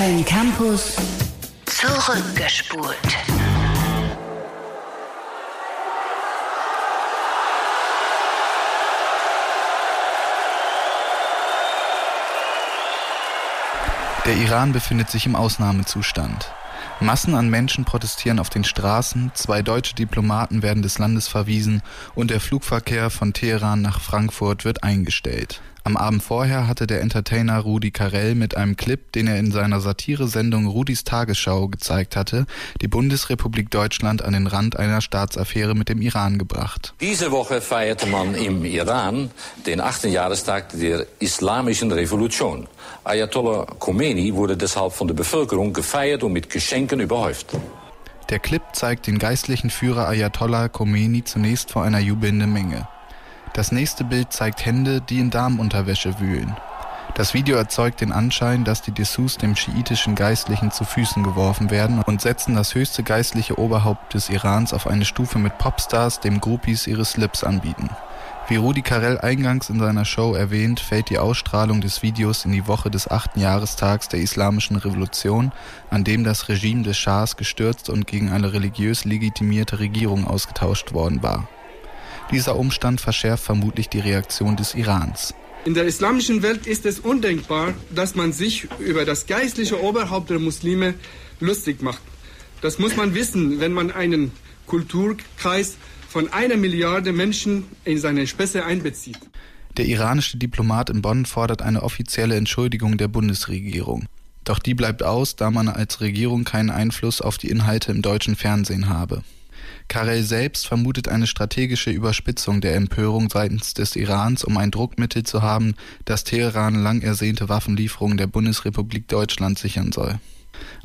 Köln Campus zurückgespult. Der Iran befindet sich im Ausnahmezustand. Massen an Menschen protestieren auf den Straßen, zwei deutsche Diplomaten werden des Landes verwiesen und der Flugverkehr von Teheran nach Frankfurt wird eingestellt. Am Abend vorher hatte der Entertainer Rudi Carell mit einem Clip, den er in seiner Satiresendung Rudis Tagesschau gezeigt hatte, die Bundesrepublik Deutschland an den Rand einer Staatsaffäre mit dem Iran gebracht. Diese Woche feierte man im Iran den 8. Jahrestag der Islamischen Revolution. Ayatollah Khomeini wurde deshalb von der Bevölkerung gefeiert und mit Geschenken überhäuft. Der Clip zeigt den geistlichen Führer Ayatollah Khomeini zunächst vor einer jubelnden Menge. Das nächste Bild zeigt Hände, die in Damenunterwäsche wühlen. Das Video erzeugt den Anschein, dass die Dessous dem schiitischen Geistlichen zu Füßen geworfen werden und setzen das höchste geistliche Oberhaupt des Irans auf eine Stufe mit Popstars, dem Groupies ihre Slips anbieten. Wie Rudi Carell eingangs in seiner Show erwähnt, fällt die Ausstrahlung des Videos in die Woche des achten Jahrestags der Islamischen Revolution, an dem das Regime des Schahs gestürzt und gegen eine religiös legitimierte Regierung ausgetauscht worden war. Dieser Umstand verschärft vermutlich die Reaktion des Irans. In der islamischen Welt ist es undenkbar, dass man sich über das geistliche Oberhaupt der Muslime lustig macht. Das muss man wissen, wenn man einen Kulturkreis von einer Milliarde Menschen in seine Späße einbezieht. Der iranische Diplomat in Bonn fordert eine offizielle Entschuldigung der Bundesregierung. Doch die bleibt aus, da man als Regierung keinen Einfluss auf die Inhalte im deutschen Fernsehen habe. Karel selbst vermutet eine strategische Überspitzung der Empörung seitens des Irans, um ein Druckmittel zu haben, das Teheran lang ersehnte Waffenlieferungen der Bundesrepublik Deutschland sichern soll.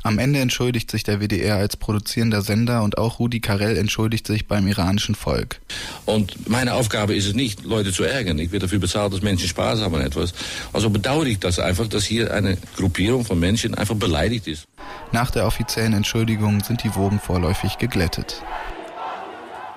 Am Ende entschuldigt sich der WDR als produzierender Sender und auch Rudi Carell entschuldigt sich beim iranischen Volk. Und meine Aufgabe ist es nicht, Leute zu ärgern. Ich werde dafür bezahlt, dass Menschen Spaß haben an etwas. Also bedauere ich das einfach, dass hier eine Gruppierung von Menschen einfach beleidigt ist. Nach der offiziellen Entschuldigung sind die Wogen vorläufig geglättet